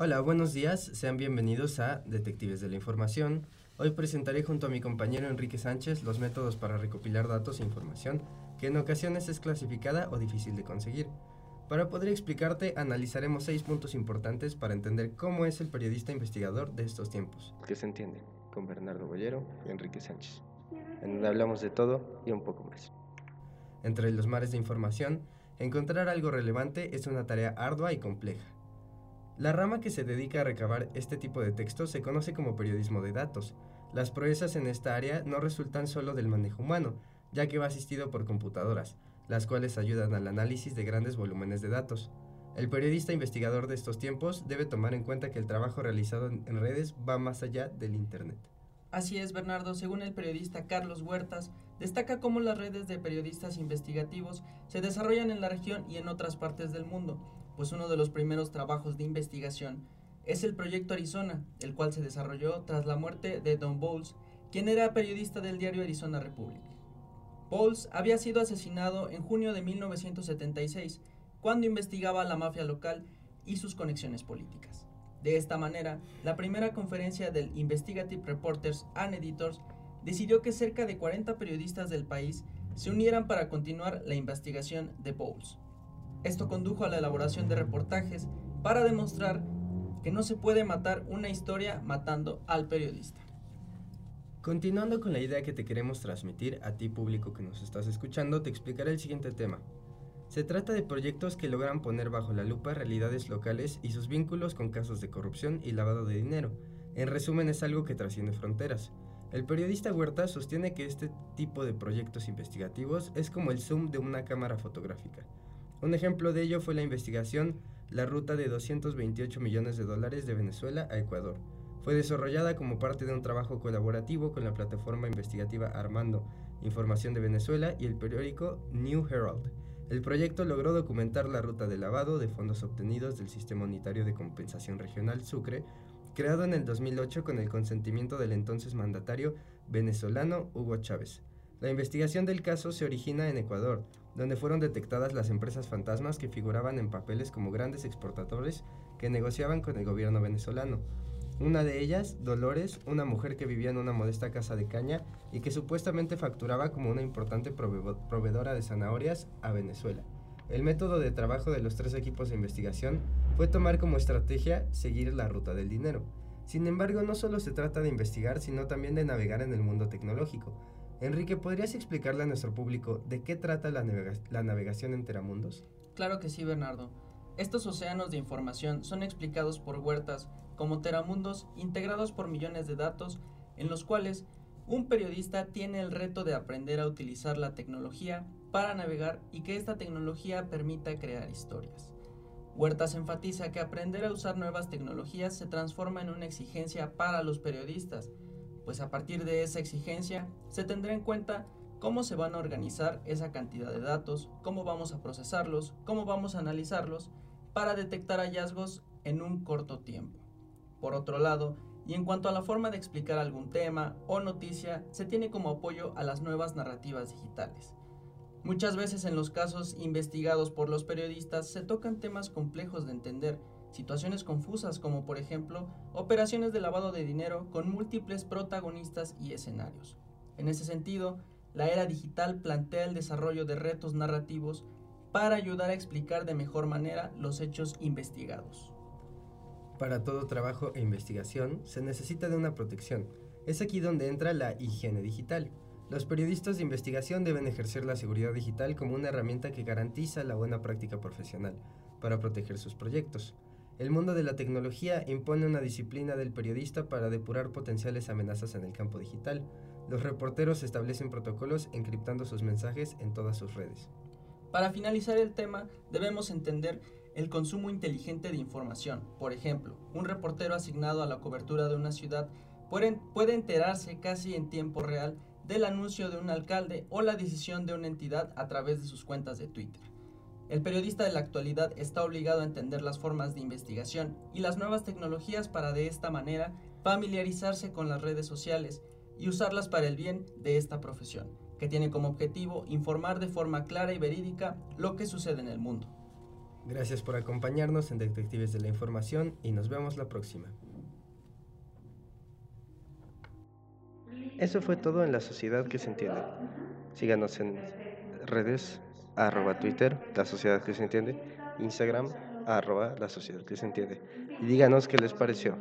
Hola, buenos días, sean bienvenidos a Detectives de la Información. Hoy presentaré junto a mi compañero Enrique Sánchez los métodos para recopilar datos e información que en ocasiones es clasificada o difícil de conseguir. Para poder explicarte, analizaremos seis puntos importantes para entender cómo es el periodista investigador de estos tiempos. Que se entiende, con Bernardo Bollero y Enrique Sánchez, en donde hablamos de todo y un poco más. Entre los mares de información, encontrar algo relevante es una tarea ardua y compleja. La rama que se dedica a recabar este tipo de textos se conoce como periodismo de datos. Las proezas en esta área no resultan solo del manejo humano, ya que va asistido por computadoras, las cuales ayudan al análisis de grandes volúmenes de datos. El periodista investigador de estos tiempos debe tomar en cuenta que el trabajo realizado en redes va más allá del Internet. Así es, Bernardo. Según el periodista Carlos Huertas, destaca cómo las redes de periodistas investigativos se desarrollan en la región y en otras partes del mundo, pues uno de los primeros trabajos de investigación es el Proyecto Arizona, el cual se desarrolló tras la muerte de Don Bowles, quien era periodista del diario Arizona Republic. Bowles había sido asesinado en junio de 1976, cuando investigaba la mafia local y sus conexiones políticas. De esta manera, la primera conferencia del Investigative Reporters and Editors decidió que cerca de 40 periodistas del país se unieran para continuar la investigación de Bowles. Esto condujo a la elaboración de reportajes para demostrar que no se puede matar una historia matando al periodista. Continuando con la idea que te queremos transmitir a ti público que nos estás escuchando, te explicaré el siguiente tema. Se trata de proyectos que logran poner bajo la lupa realidades locales y sus vínculos con casos de corrupción y lavado de dinero. En resumen, es algo que trasciende fronteras. El periodista Huerta sostiene que este tipo de proyectos investigativos es como el zoom de una cámara fotográfica. Un ejemplo de ello fue la investigación La ruta de 228 millones de dólares de Venezuela a Ecuador. Fue desarrollada como parte de un trabajo colaborativo con la plataforma investigativa Armando Información de Venezuela y el periódico New Herald. El proyecto logró documentar la ruta de lavado de fondos obtenidos del Sistema Unitario de Compensación Regional Sucre, creado en el 2008 con el consentimiento del entonces mandatario venezolano Hugo Chávez. La investigación del caso se origina en Ecuador, donde fueron detectadas las empresas fantasmas que figuraban en papeles como grandes exportadores que negociaban con el gobierno venezolano. Una de ellas, Dolores, una mujer que vivía en una modesta casa de caña y que supuestamente facturaba como una importante proveedora de zanahorias a Venezuela. El método de trabajo de los tres equipos de investigación fue tomar como estrategia seguir la ruta del dinero. Sin embargo, no solo se trata de investigar, sino también de navegar en el mundo tecnológico. Enrique, ¿podrías explicarle a nuestro público de qué trata la, la navegación en Teramundos? Claro que sí, Bernardo. Estos océanos de información son explicados por huertas como teramundos integrados por millones de datos en los cuales un periodista tiene el reto de aprender a utilizar la tecnología para navegar y que esta tecnología permita crear historias. Huertas enfatiza que aprender a usar nuevas tecnologías se transforma en una exigencia para los periodistas, pues a partir de esa exigencia se tendrá en cuenta cómo se van a organizar esa cantidad de datos, cómo vamos a procesarlos, cómo vamos a analizarlos para detectar hallazgos en un corto tiempo. Por otro lado, y en cuanto a la forma de explicar algún tema o noticia, se tiene como apoyo a las nuevas narrativas digitales. Muchas veces en los casos investigados por los periodistas se tocan temas complejos de entender, situaciones confusas como por ejemplo operaciones de lavado de dinero con múltiples protagonistas y escenarios. En ese sentido, la era digital plantea el desarrollo de retos narrativos para ayudar a explicar de mejor manera los hechos investigados. Para todo trabajo e investigación se necesita de una protección. Es aquí donde entra la higiene digital. Los periodistas de investigación deben ejercer la seguridad digital como una herramienta que garantiza la buena práctica profesional para proteger sus proyectos. El mundo de la tecnología impone una disciplina del periodista para depurar potenciales amenazas en el campo digital. Los reporteros establecen protocolos encriptando sus mensajes en todas sus redes. Para finalizar el tema, debemos entender el consumo inteligente de información. Por ejemplo, un reportero asignado a la cobertura de una ciudad puede, enterarse casi en tiempo real del anuncio de un alcalde o la decisión de una entidad a través de sus cuentas de Twitter. El periodista de la actualidad está obligado a entender las formas de investigación y las nuevas tecnologías para de esta manera familiarizarse con las redes sociales y usarlas para el bien de esta profesión, que tiene como objetivo informar de forma clara y verídica lo que sucede en el mundo. Gracias por acompañarnos en Detectives de la Información y nos vemos la próxima. Eso fue todo en la sociedad que se entiende. Síganos en redes, arroba Twitter, la sociedad que se entiende, Instagram, arroba la sociedad que se entiende. Y díganos qué les pareció.